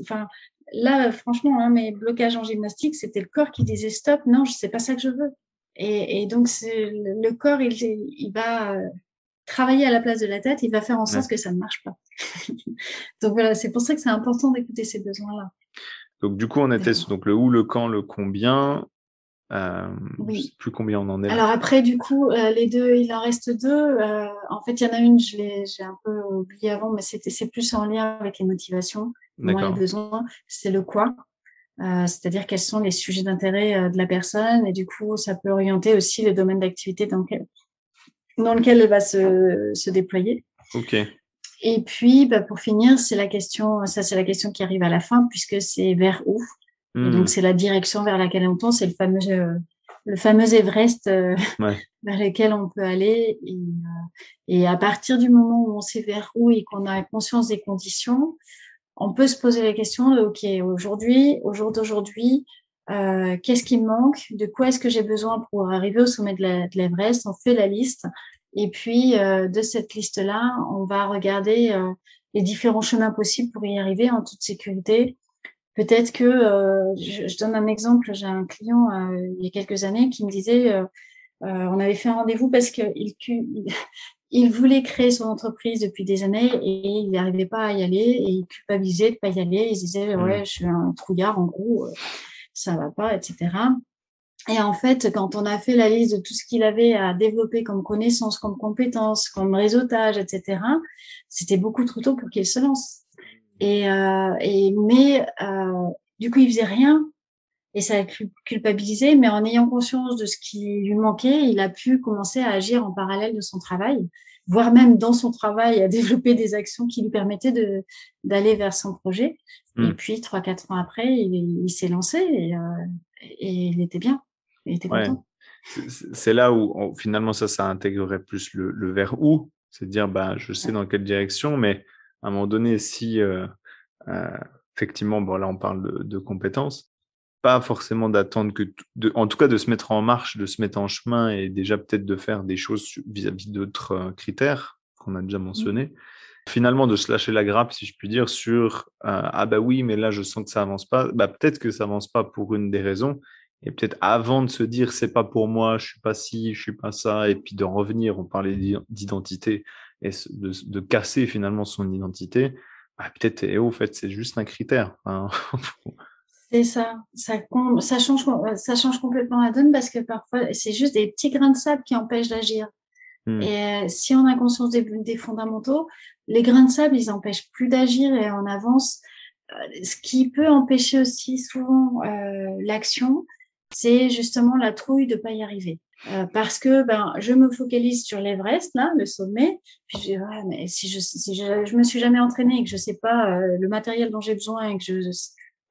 enfin là, franchement, hein, mes blocages en gymnastique, c'était le corps qui disait stop, non, je sais pas ça que je veux. Et, et donc, le corps, il, il va euh, travailler à la place de la tête, il va faire en sorte que ça ne marche pas. [laughs] donc voilà, c'est pour ça que c'est important d'écouter ces besoins-là. Donc du coup, on était sur donc, le où, le quand, le combien. Euh, oui. sais plus combien on en est. Alors après, du coup, euh, les deux, il en reste deux. Euh, en fait, il y en a une, je l'ai, j'ai un peu oublié avant, mais c'était, c'est plus en lien avec les motivations, moins les besoins. C'est le quoi. Euh, c'est-à-dire quels sont les sujets d'intérêt de la personne et du coup, ça peut orienter aussi le domaine d'activité dans lequel, dans lequel elle va se, se déployer. Ok. Et puis, bah, pour finir, c'est la question, ça c'est la question qui arrive à la fin puisque c'est vers où. Et donc hmm. c'est la direction vers laquelle on tend, c'est le fameux le fameux Everest euh, [laughs] [laughs] vers lequel on peut aller. Et, euh, et, à partir du moment où on sait vers où et qu'on a conscience des conditions, on peut se poser la question de ok aujourd'hui, au jour d'aujourd'hui, euh, qu'est-ce qui me manque, de quoi est-ce que j'ai besoin pour arriver au sommet de l'Everest? On fait la liste et puis, euh, de cette liste-là, on va regarder euh, les différents chemins possibles pour y arriver en toute sécurité. Peut-être que, euh, je, donne un exemple, j'ai un client il y a quelques années qui me disait, on avait fait un rendez-vous parce qu'il il, [laughs] il voulait créer son entreprise depuis des années et il n'arrivait pas à y aller et il culpabilisait de pas y aller. Il disait, mmh. ouais, je suis un trouillard en gros, ça va pas, etc. Et en fait, quand on a fait la liste de tout ce qu'il avait à développer comme connaissances, comme compétences, comme réseautage, etc., c'était beaucoup trop tôt pour qu'il se lance. Et, euh, et mais euh, du coup, il faisait rien et ça a culpabilisé. Mais en ayant conscience de ce qui lui manquait, il a pu commencer à agir en parallèle de son travail, voire même dans son travail à développer des actions qui lui permettaient de d'aller vers son projet. Et mmh. puis trois quatre ans après, il, il s'est lancé et, euh, et il était bien. C'est là où finalement ça, ça intégrerait plus le, le vers où, c'est dire bah, je sais dans quelle direction, mais à un moment donné, si euh, euh, effectivement, bon là on parle de, compétences, pas forcément d'attendre que, en tout cas de se mettre en marche, de se mettre en chemin et déjà peut-être de faire des choses vis-à-vis d'autres euh, critères qu'on a déjà mmh. mentionnés. Finalement, de se lâcher la grappe, si je puis dire, sur ah bah oui, mais là je sens que ça avance pas. Bah peut-être que ça avance pas pour une des raisons, et peut-être avant de se dire c'est pas pour moi, je suis pas ci, je suis pas ça, et puis de revenir, on parlait d'identité et de, de, casser finalement son identité, bah, peut-être et au fait c'est juste un critère. [laughs] c'est ça, ça, ça, change, ça change complètement la donne parce que parfois c'est juste des petits grains de sable qui empêchent d'agir. Mmh. Et euh, si on a conscience des, des, fondamentaux, les grains de sable ils empêchent plus d'agir et on avance. Euh, ce qui peut empêcher aussi souvent euh, l'action, c'est justement la trouille de pas y arriver. Euh, parce que ben je me focalise sur l'Everest là, le sommet. Puis je dis ouais, mais si je si je, je me suis jamais entraînée et que je sais pas euh, le matériel dont j'ai besoin et que je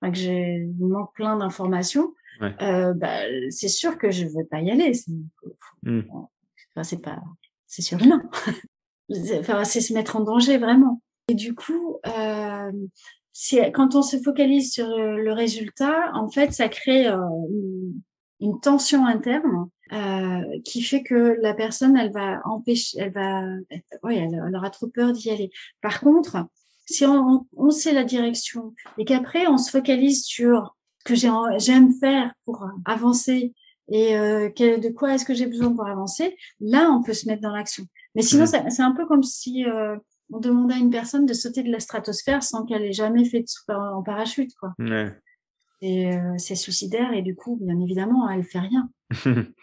enfin, que j'ai manque plein d'informations, euh, ben, c'est sûr que je vais pas y aller. C'est mmh. enfin, c'est pas c'est surhumain. [laughs] enfin c'est se mettre en danger vraiment. Et du coup, euh, quand on se focalise sur le résultat, en fait, ça crée euh, une, tension interne euh, qui fait que la personne, elle va empêcher, elle va, oui, elle, aura trop peur d'y aller. Par contre, si on, on, sait la direction et qu'après on se focalise sur ce que j'aime faire pour avancer et euh, de quoi est-ce que j'ai besoin pour avancer, là on peut se mettre dans l'action. Mais sinon, mmh. c'est un peu comme si euh, on demande à une personne de sauter de la stratosphère sans qu'elle ait jamais fait de saut en parachute, quoi. Et euh, c'est suicidaire et du coup, bien évidemment, elle fait rien. [laughs]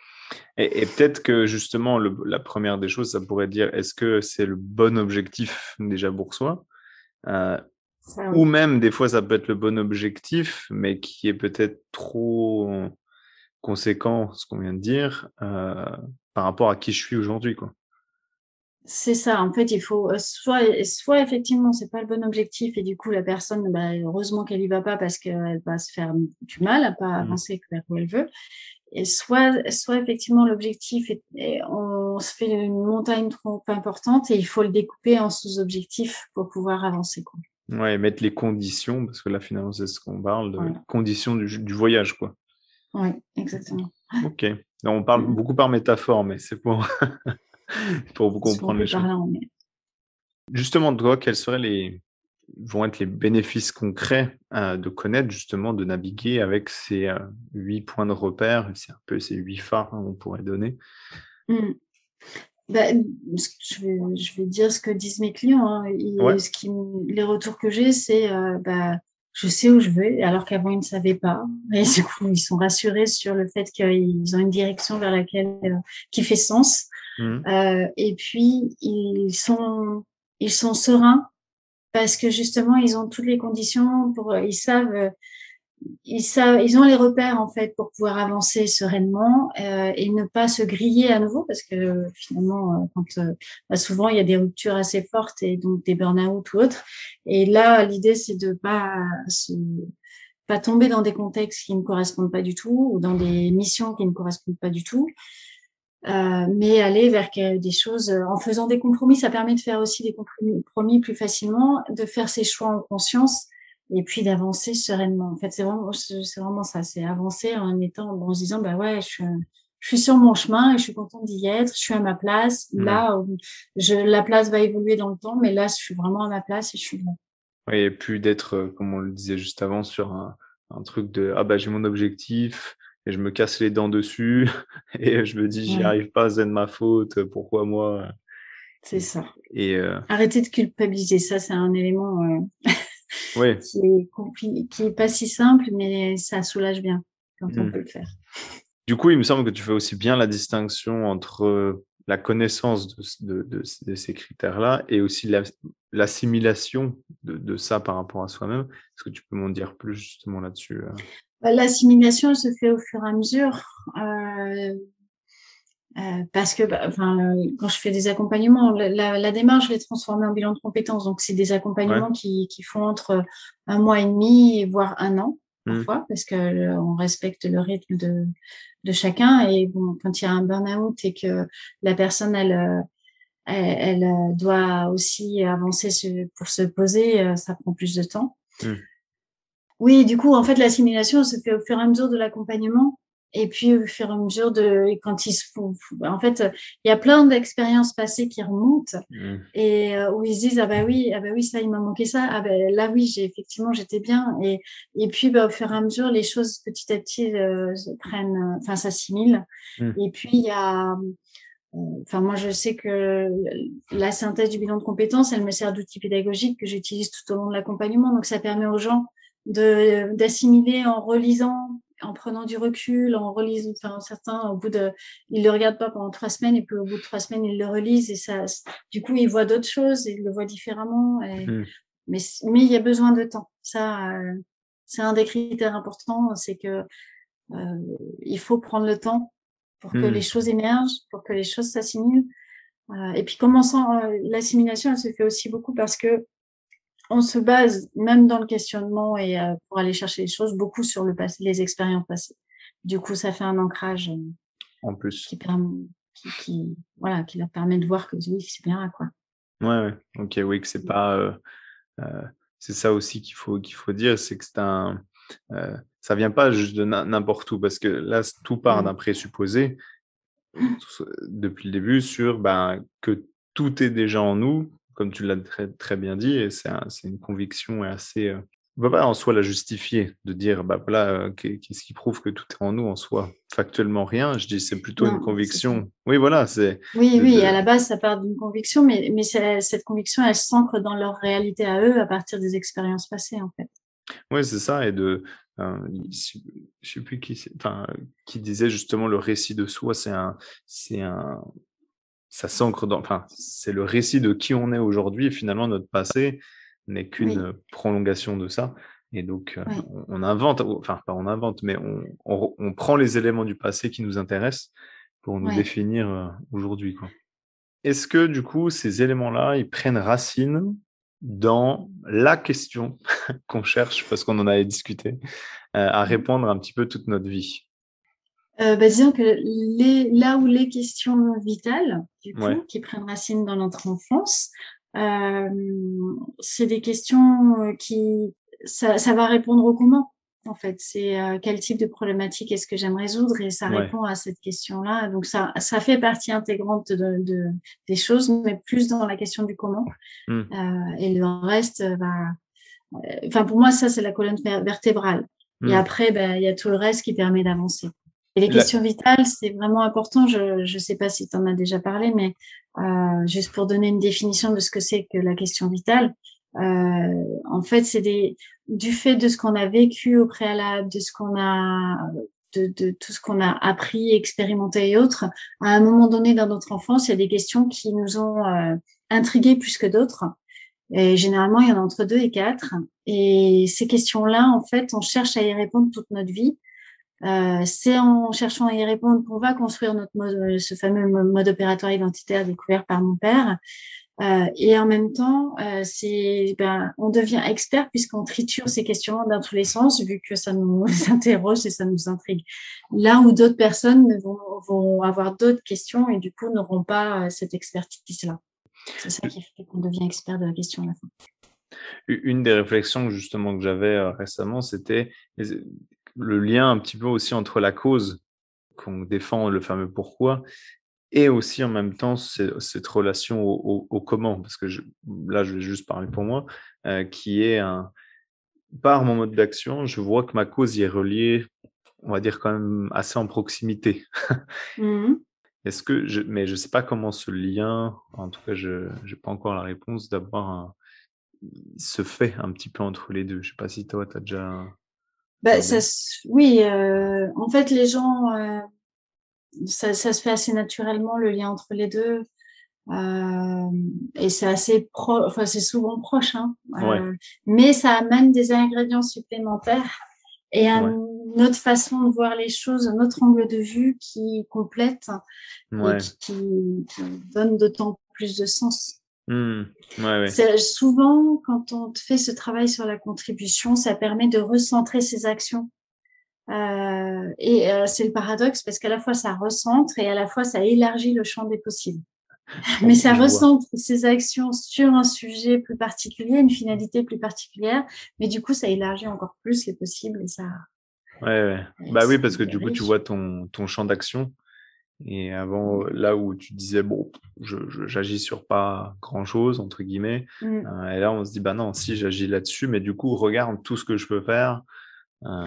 et, peut-être que justement, la première des choses, ça pourrait dire est-ce que c'est le bon objectif déjà pour soi euh, Ou même, des fois, ça peut être le bon objectif, mais qui est peut-être trop conséquent, ce qu'on vient de dire, euh, par rapport à qui je suis aujourd'hui, quoi. C'est ça. En fait, il faut euh, soit, soit effectivement, c'est pas le bon objectif et du coup, la personne, bah, heureusement qu'elle y va pas parce qu'elle va se faire du mal à pas mmh. avancer vers où elle veut. Et soit, soit effectivement, l'objectif est, on se fait une montagne trop importante et il faut le découper en sous-objectifs pour pouvoir avancer, quoi. Ouais, mettre les conditions, parce que là, finalement, c'est ce qu'on parle, de conditions du, du, voyage, quoi. Oui, exactement. Ok. on parle beaucoup par métaphore, mais c'est pour. [laughs] pour vous comprendre les choses. Justement, toi, quels seraient les, vont être les bénéfices concrets de connaître justement, de naviguer avec ces huit points de repère, c'est un peu ces huit phares hein, on pourrait donner mmh. bah, je, vais, dire ce que disent mes clients. Hein. ce qui, les retours que j'ai, c'est bah, je sais où je vais, alors qu'avant ils ne savaient pas. Et du coup, ils sont rassurés sur le fait qu'ils ont une direction vers laquelle qui fait sens. Mmh. et puis ils sont ils sont sereins parce que justement, ils ont toutes les conditions pour, ils savent, ils savent, ils ont les repères en fait pour pouvoir avancer sereinement euh, et ne pas se griller à nouveau parce que finalement, euh, euh, bah, souvent il y a des ruptures assez fortes et donc des burn-out ou autres. Et là, l'idée c'est de pas se, pas tomber dans des contextes qui ne correspondent pas du tout ou dans des missions qui ne correspondent pas du tout euh, mais aller vers des choses euh, en faisant des compromis, ça permet de faire aussi des compromis plus facilement, de faire ses choix en conscience et puis d'avancer sereinement. En fait, c'est vraiment, c'est vraiment ça, c'est avancer en étant, en se disant, bah ouais, je, je suis sur mon chemin et je suis contente d'y être, je suis à ma place. Là, je, la place va évoluer dans le temps, mais là, je suis vraiment à ma place et je suis là. Oui, et puis d'être, euh, comme on le disait juste avant, sur un, un truc de, ah bah j'ai mon objectif, et je me casse les dents dessus [laughs] et je me dis j'y arrive pas, c'est de ma faute, pourquoi moi? C'est ça. Et euh... Arrêtez de culpabiliser, ça c'est un élément euh... [laughs] ouais. qui, est qui est pas si simple, mais ça soulage bien quand on mmh. peut le faire. Du coup, il me semble que tu fais aussi bien la distinction entre la connaissance de, de, de, ces critères-là et aussi l'assimilation de, de, ça par rapport à soi-même. Est-ce que tu peux m'en dire plus justement là-dessus euh? L'assimilation se fait au fur et à mesure. Euh, euh, parce que, bah, enfin, quand je fais des accompagnements, la, la, démarche, je l'ai transformée en bilan de compétences. Donc, c'est des accompagnements qui, qui, font entre un mois et demi, voire un an, mmh. parfois, parce que euh, on respecte le rythme de, de chacun. Et bon, quand il y a un burn-out et que la personne, elle, euh, elle, elle doit aussi avancer pour se poser, ça prend plus de temps. Mmh. Oui, du coup, en fait, l'assimilation se fait au fur et à mesure de l'accompagnement. Et puis, au fur et à mesure de, quand ils se font, en fait, il y a plein d'expériences passées qui remontent mmh. et euh, où ils se disent, ah bah oui, ah bah oui, ça, il m'a manqué ça. Ah ben là, oui, j'ai effectivement, j'étais bien. Et, et puis, bah, au fur et à mesure, les choses petit à petit euh, se prennent, enfin, s'assimilent. Mmh. Et puis, il y a, euh, Enfin, moi, je sais que la synthèse du bilan de compétences, elle me sert d'outil pédagogique que j'utilise tout au long de l'accompagnement. Donc, ça permet aux gens d'assimiler en relisant, en prenant du recul, en relisant. Enfin, certains, au bout de, ils le regardent pas pendant trois semaines et puis au bout de trois semaines, ils le relisent et ça, du coup, ils voient d'autres choses, ils le voient différemment. Et, mmh. Mais mais il y a besoin de temps. Ça, euh, c'est un des critères importants, c'est que euh, il faut prendre le temps pour que mmh. les choses émergent, pour que les choses s'assimilent. Euh, et puis, commençant, euh, l'assimilation, elle se fait aussi beaucoup parce que on se base, même dans le questionnement et euh, pour aller chercher les choses, beaucoup sur le passé, les expériences passées. Du coup, ça fait un ancrage euh, en plus qui, qui, voilà, qui leur permet de voir que oui, c'est bien quoi. Ouais, ouais, ok, oui, que c'est pas, euh, c'est ça aussi qu'il faut qu'il faut dire, c'est que c'est un, ça vient pas juste de n'importe où parce que là, tout part mmh. d'un présupposé depuis le début sur ben, que tout est déjà en nous, comme tu l'as très, très, bien dit, et c'est une conviction assez. Euh, on ne peut pas en soi la justifier, de dire, bah voilà, euh, qu'est-ce qui prouve que tout est en nous en soi Factuellement, rien. Je dis, c'est plutôt une conviction. Oui, voilà. c'est. Oui, oui, à la base, ça part d'une conviction, mais, mais cette conviction, elle s'ancre dans leur réalité à eux à partir des expériences passées, en fait. Oui, c'est ça. Et de. Euh, je ne sais plus qui, enfin, qui disait justement le récit de soi, c'est un, c'est un, ça s'ancre dans, enfin, c'est le récit de qui on est aujourd'hui. Et finalement, notre passé n'est qu'une prolongation de ça. Et donc, euh, on, invente, enfin, pas on invente, mais on, on, prend les éléments du passé qui nous intéressent pour nous définir euh, aujourd'hui. Est-ce que, du coup, ces éléments-là, ils prennent racine dans la question [laughs] qu'on cherche, parce qu'on en avait discuté, euh, à mmh. répondre un petit peu toute notre vie? Euh, bah, disons que les, là où les questions vitales, du coup, qui prennent racine dans notre enfance, euh, c'est des questions euh, qui, ça, ça, va répondre au comment. en fait. C'est euh, quel type de problématique est-ce que j'aime résoudre et ça répond à cette question-là. Donc ça, ça fait partie intégrante de, des choses, mais plus dans la question du comment. Mmh. Euh, et le reste, bah, enfin pour moi ça c'est la colonne vertébrale. Et mmh. après, bah, il y a tout le reste qui permet d'avancer. Et les questions vitales, c'est vraiment important. Je ne sais pas si tu en as déjà parlé, mais euh, juste pour donner une définition de ce que c'est que la question vitale, euh, en fait, c'est des du fait de ce qu'on a vécu au préalable, de ce qu'on a de, de, tout ce qu'on a appris, expérimenté et autres, à un moment donné dans notre enfance, il y a des questions qui nous ont euh, intrigués plus que d'autres. Et généralement, il y en a entre deux et quatre. Et ces questions-là, en fait, on cherche à y répondre toute notre vie. Euh, c'est en cherchant à y répondre qu'on va construire notre mode, ce fameux mode opératoire identitaire découvert par mon père. Euh, et en même temps, euh, c'est, ben, on devient expert puisqu'on triture ces questions dans tous les sens, vu que ça nous [laughs] interroge et ça nous intrigue. Là où d'autres personnes vont, avoir d'autres questions et du coup n'auront pas euh, cette expertise-là. C'est ça qui fait qu'on devient expert de la question à la fin. Une des réflexions justement que j'avais euh, récemment, c'était le lien un petit peu aussi entre la cause qu'on défend, le fameux pourquoi, et aussi en même temps cette relation au, comment, parce que là je vais juste parler pour moi, euh, qui est un, par mon mode d'action, je vois que ma cause y est reliée, on va dire quand même assez en proximité. Mmh [laughs] Est-ce que je, mais je sais pas comment ce lien, en tout cas je n'ai pas encore la réponse d'avoir un, se fait un petit peu entre les deux. Je sais pas si toi tu as déjà bah, ça, oui, euh, en fait, les gens, euh, ça, ça, se fait assez naturellement le lien entre les deux, euh, et c'est assez pro, enfin c'est souvent proche, hein, euh, mais ça amène des ingrédients supplémentaires et une autre façon de voir les choses, un autre angle de vue qui complète et qui donne d'autant plus de sens. Mmh. Souvent, quand on fait ce travail sur la contribution, ça permet de recentrer ses actions. Euh, et euh, c'est le paradoxe parce qu'à la fois ça recentre et à la fois ça élargit le champ des possibles. [laughs] Mais ça recentre ses actions sur un sujet plus particulier, une finalité plus particulière, mais du coup ça élargit encore plus les possibles et ça. Ouais, bah oui, parce que du coup tu vois ton, ton champ d'action et avant, là où tu disais, bon, j'agis sur pas grand-chose, entre guillemets, mmh. euh, et là, on se dit, bah non, si j'agis là-dessus, mais du coup, regarde tout ce que je peux faire euh,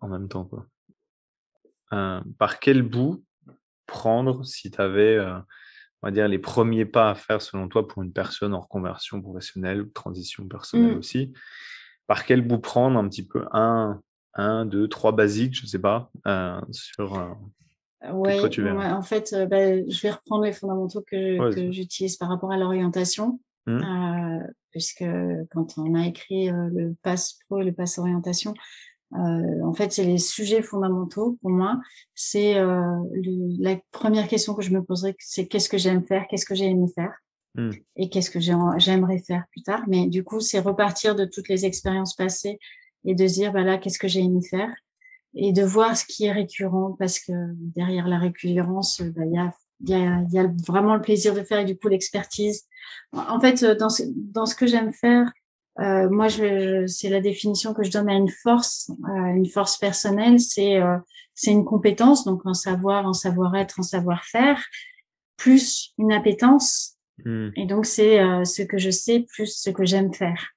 en même temps. Quoi. Euh, par quel bout prendre si tu avais, on va dire, les premiers pas à faire selon toi pour une personne en reconversion professionnelle transition personnelle mmh. aussi? Par quel bout prendre un petit peu? Un, un, deux, trois basiques, je sais pas, sur oui, en fait, euh, bah, je vais reprendre les fondamentaux que, que j'utilise par rapport à l'orientation, mmh. euh, puisque quand on a écrit euh, le pass pro et le pass orientation, euh, en fait, c'est les sujets fondamentaux pour moi. C'est la première question que je me poserai, c'est qu'est-ce que j'aime faire, qu'est-ce que j'ai aimé faire, mmh. et qu'est-ce que j'aimerais faire plus tard. Mais du coup, c'est repartir de toutes les expériences passées et de se dire, bah là, qu'est-ce que j'ai aimé faire et de voir ce qui est récurrent parce que derrière la récurrence, bah, il y, a, y, a, y, a, vraiment le plaisir de faire et du coup l'expertise. En fait, dans ce, dans ce que j'aime faire, euh, moi, je, c'est la définition que je donne à une force, euh, une force personnelle, c'est euh, c'est une compétence, donc un savoir, un savoir-être, un savoir-faire, plus une appétence. Mmh. Et donc c'est euh, ce que je sais plus ce que j'aime faire.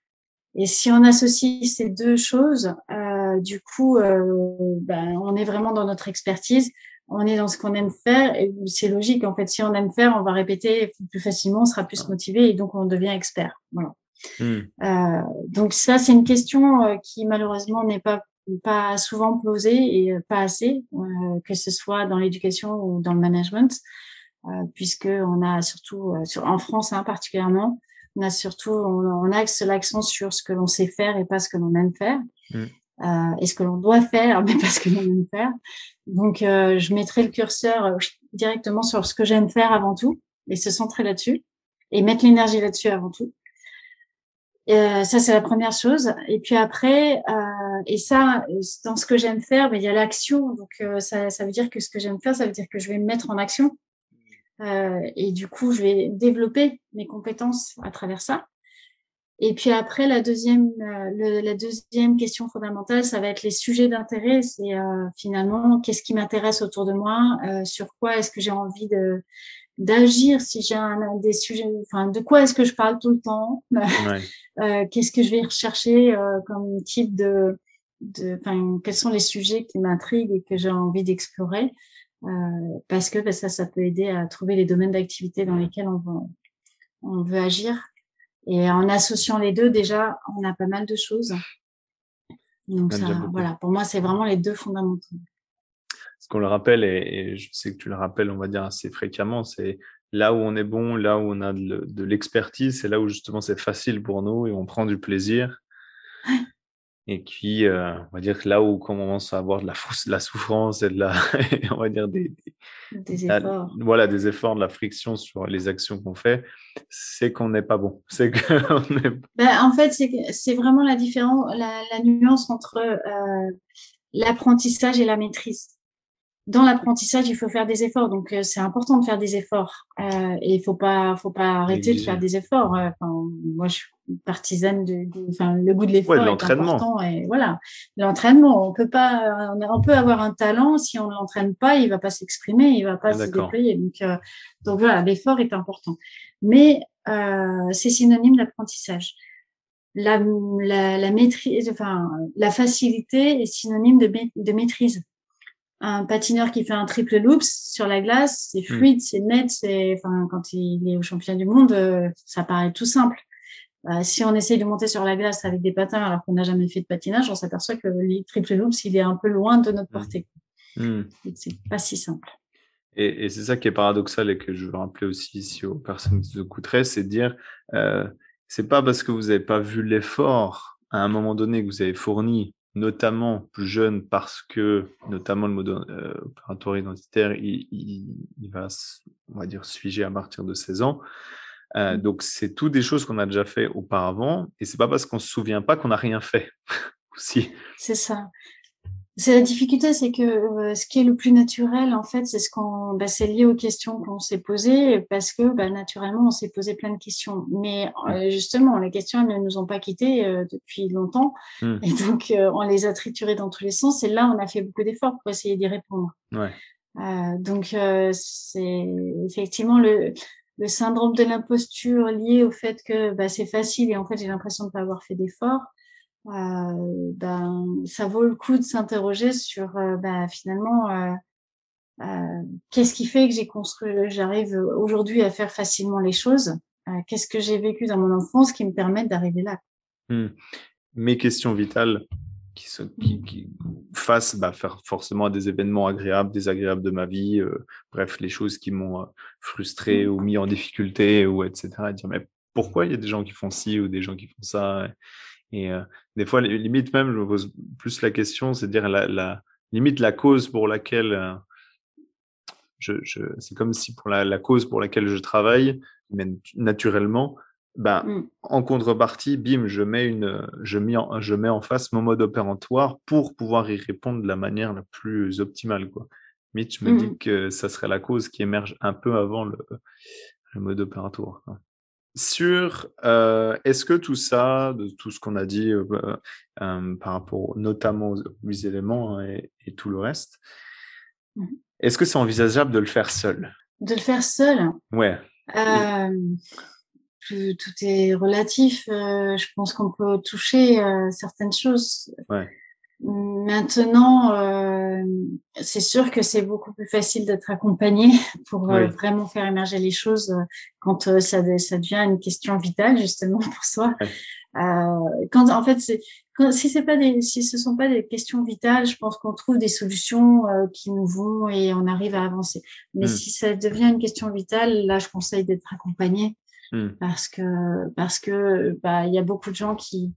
Et si on associe ces deux choses, euh, du coup, euh, ben, on est vraiment dans notre expertise, on est dans ce qu'on aime faire, et c'est logique. En fait, si on aime faire, on va répéter plus facilement, on sera plus motivé, et donc on devient expert. Voilà. Hmm. Euh, donc ça, c'est une question euh, qui malheureusement n'est pas pas souvent posée et euh, pas assez, euh, que ce soit dans l'éducation ou dans le management, puisque on a surtout, sur, en France hein, particulièrement, on a surtout, on, axe l'accent sur ce que l'on sait faire et pas ce que l'on aime faire. Mm. Euh, et ce que l'on doit faire, mais pas ce que l'on aime faire. Donc, euh, je mettrai le curseur euh, directement sur ce que j'aime faire avant tout et se centrer là-dessus et mettre l'énergie là-dessus avant tout. Euh, ça, c'est la première chose. Et puis après, euh, et ça, dans ce que j'aime faire, ben, il y a l'action. Donc, euh, ça, ça veut dire que ce que j'aime faire, ça veut dire que je vais me mettre en action. Euh, et du coup, je vais développer mes compétences à travers ça. Et puis après, la deuxième, euh, la deuxième question fondamentale, ça va être les sujets d'intérêt. C'est euh, finalement qu'est-ce qui m'intéresse autour de moi, euh, sur quoi est-ce que j'ai envie de d'agir si j'ai un, des sujets, enfin de quoi est-ce que je parle tout le temps, [laughs] ouais. qu'est-ce que je vais rechercher comme type de, de, enfin quels sont les sujets qui m'intriguent et que j'ai envie d'explorer, parce que ben, ça, ça peut aider à trouver les domaines d'activité dans lesquels on veut, on veut agir. Et en associant les deux, déjà, on a pas mal de choses. Donc ça, voilà, pour moi, c'est vraiment les deux fondamentaux. Ce qu'on le rappelle, et, je sais que tu le rappelles, on va dire assez fréquemment, c'est là où on est bon, là où on a de l'expertise, c'est là où justement c'est facile pour nous et on prend du plaisir. Et puis, euh, on va dire que là où on commence à avoir de la, la souffrance et de la, [laughs] on va dire des, des efforts. voilà, des efforts, de la friction sur les actions qu'on fait, c'est qu'on n'est pas bon. C'est que [laughs] ben, en fait, c'est vraiment la différence, la, la nuance entre euh, l'apprentissage et la maîtrise dans l'apprentissage, il faut faire des efforts. Donc, euh, c'est important de faire des efforts. Et il faut pas, faut pas arrêter de faire des efforts. Enfin, moi, je suis partisane de, enfin, le goût de l'effort ouais, est important. Et voilà, l'entraînement. On peut pas, on peut avoir un talent si on ne l'entraîne pas, il va pas s'exprimer, il va pas se déployer. Donc, euh, donc voilà, l'effort est important. Mais euh, c'est synonyme d'apprentissage. La, la, la maîtrise, enfin, la facilité est synonyme de, de maîtrise un patineur qui fait un triple loops sur la glace, c'est hmm. fluide, c'est net, c'est, enfin, quand il est au champion du monde, euh, ça paraît tout simple. Euh, si on essaye de monter sur la glace avec des patins alors qu'on n'a jamais fait de patinage, on s'aperçoit que le triple loops, il est un peu loin de notre hmm. portée. Hmm. C'est pas si simple. Et, c'est ça qui est paradoxal et que je veux rappeler aussi ici aux personnes qui nous écouteraient, c'est de dire, euh, c'est pas parce que vous n'avez pas vu l'effort à un moment donné que vous avez fourni notamment plus jeune parce que notamment le mode euh, opératoire identitaire, il, il, va, on va dire, se figer à partir de 16 ans. Euh, mmh. donc c'est tout des choses qu'on a déjà fait auparavant et c'est pas parce qu'on se souvient pas qu'on n'a rien fait [laughs] aussi. C'est ça. C'est la difficulté, c'est que euh, ce qui est le plus naturel, en fait, c'est ce qu'on, bah, c'est lié aux questions qu'on s'est posées, parce que bah, naturellement, on s'est posé plein de questions. Mais euh, justement, les questions elles ne nous ont pas quittés euh, depuis longtemps, mmh. et donc on les a triturées dans tous les sens. Et là, on a fait beaucoup d'efforts pour essayer d'y répondre. Ouais. donc c'est effectivement le, le syndrome de l'imposture lié au fait que bah, c'est facile et en fait j'ai l'impression de ne pas avoir fait d'efforts. Euh, ben, ça vaut le coup de s'interroger sur euh, ben, finalement euh, qu'est-ce qui fait que j'ai construit, j'arrive aujourd'hui à faire facilement les choses. qu'est-ce que j'ai vécu dans mon enfance qui me permettent d'arriver là? Mmh. Mes questions vitales qui, sont, qui, mmh. qui face bah, faire forcément à des événements agréables, désagréables de ma vie, bref, les choses qui m'ont frustré mmh. ou mis en difficulté ou etc. Et dire mais pourquoi il y a des gens qui font ci ou des gens qui font ça et euh, des fois, limite même, je me pose plus la question, c'est dire la, la, limite la cause pour laquelle euh, je, je c'est comme si pour la, la, cause pour laquelle je travaille, mais naturellement, ben, mmh. en contrepartie, bim, je mets une, je mets en, je mets en face mon mode opératoire pour pouvoir y répondre de la manière la plus optimale, quoi. Je me mmh. dis que ça serait la cause qui émerge un peu avant le, le mode opératoire. Quoi sur euh, est-ce que tout ça, de tout ce qu'on a dit euh, euh, par rapport notamment aux, huit éléments hein, et, tout le reste, mmh est-ce que c'est envisageable de le faire seul? De le faire seul? Ouais. Tout est relatif. je pense qu'on peut toucher certaines choses. Ouais. Maintenant, euh, c'est sûr que c'est beaucoup plus facile d'être accompagné [laughs] pour euh, vraiment faire émerger les choses euh, quand euh, ça, ça devient une question vitale justement [laughs] pour soi. quand en fait, c'est si c'est pas des, si ce sont pas des questions vitales, je pense qu'on trouve des solutions qui nous vont et on arrive à avancer. Mais mmh. si ça devient une question vitale, là, je conseille d'être accompagné mmh. parce que parce que bah il y a beaucoup de gens qui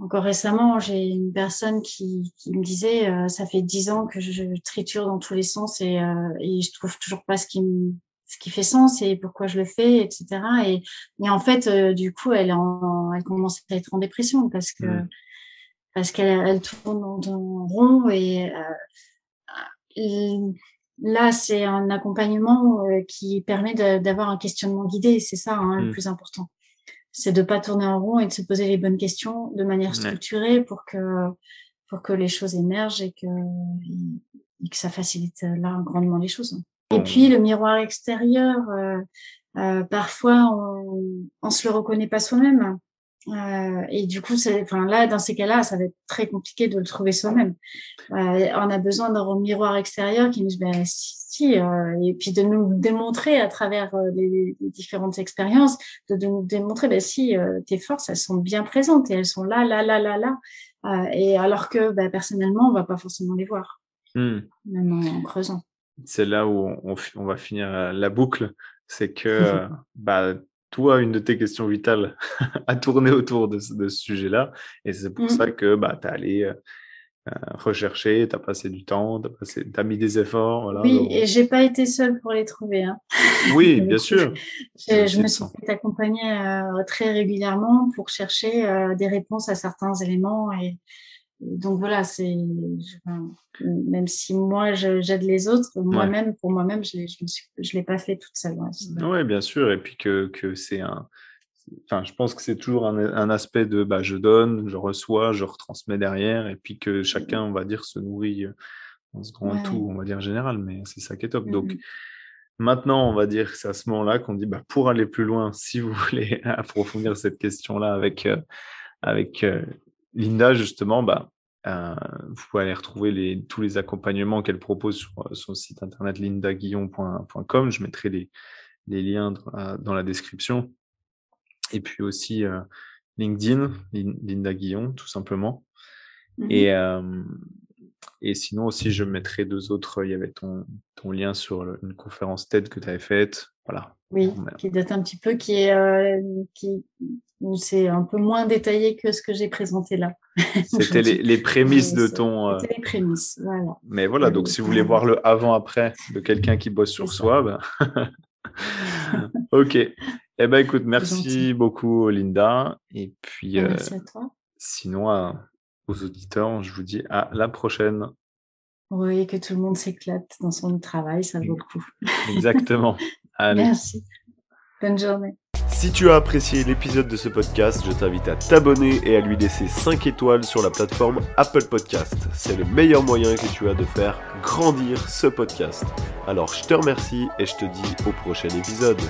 encore récemment, j'ai une personne qui, qui me disait euh, ça fait dix ans que je, triture dans tous les sens et, euh, et je trouve toujours pas ce qui me, ce qui fait sens et pourquoi je le fais, etc. Et, et en fait, euh, du coup, elle, en, elle commence à être en dépression parce que mmh. parce qu'elle elle tourne en, rond et euh, là, c'est un accompagnement qui permet d'avoir un questionnement guidé. C'est ça hein, le mmh. plus important c'est de pas tourner en rond et de se poser les bonnes questions de manière structurée pour que pour que les choses émergent et que et que ça facilite là grandement les choses. Et puis le miroir extérieur, euh, euh, parfois on, on se le reconnaît pas soi-même. Euh, et du coup, enfin là, dans ces cas-là, ça va être très compliqué de le trouver soi-même. Euh, on a besoin d'un miroir extérieur qui nous dit, ben, si, euh, et puis de nous démontrer à travers euh, les, les différentes expériences, de, de, nous démontrer, ben si, euh, tes forces, elles sont bien présentes et elles sont là, là, là, là, là. et alors que, ben, personnellement, on va pas forcément les voir, hmm. même en, creusant. C'est là où on, on, va finir la boucle, c'est que, [laughs] bah toi, une de tes questions vitales [laughs] a tourné autour de, ce sujet-là. Et c'est pour mmh. ça que bah, tu as allé euh, euh, rechercher, tu as passé du temps, tu as, as, mis des efforts. Voilà, oui, et j'ai pas été seule pour les trouver. Hein. Oui, [laughs] bien sûr. Je, me suis fait accompagner euh, très régulièrement pour chercher des réponses à certains éléments. Et, donc voilà, c'est même si moi j'aide les autres, moi-même pour moi-même je ne l'ai pas fait toute seule. Oui, bien sûr, et puis que, que c'est un, enfin je pense que c'est toujours un, un, aspect de bah je donne, je reçois, je retransmets derrière, et puis que chacun on va dire se nourrit dans ce grand tout, on va dire général, mais c'est ça qui est top. Donc Maintenant, on va dire que c'est à ce moment-là qu'on dit, bah, pour aller plus loin, [laughs] si vous voulez approfondir cette question-là avec, euh, avec euh, Linda, justement, bah, euh, vous pouvez aller retrouver les, tous les accompagnements qu'elle propose sur euh, son site internet lindaguillon.com. Je mettrai les, les liens dans la description. Et puis aussi euh, LinkedIn, Linda Guillon, tout simplement. Mmh et, et sinon aussi, je mettrai deux autres. Il y avait ton, ton lien sur une conférence TED que tu avais faite. Voilà. Oui, qui date un petit peu, qui est, qui, c'est un peu moins détaillé que ce que j'ai présenté là. [laughs] C'était les, prémices de ton. Euh, C'était les prémices, voilà. Mais voilà, donc si vous voulez voir le avant-après de quelqu'un qui bosse sur soi, ben... [laughs] ok. Eh ben écoute, merci beaucoup Linda. Et puis, bah, merci à toi. sinon, aux auditeurs, je vous dis à la prochaine. Oui, que tout le monde s'éclate dans son travail, ça vaut le coup. Exactement. [laughs] Merci. Bonne journée. Si tu as apprécié l'épisode de ce podcast, je t'invite à t'abonner et à lui laisser 5 étoiles sur la plateforme Apple Podcast. C'est le meilleur moyen que tu as de faire grandir ce podcast. Alors je te remercie et je te dis au prochain épisode.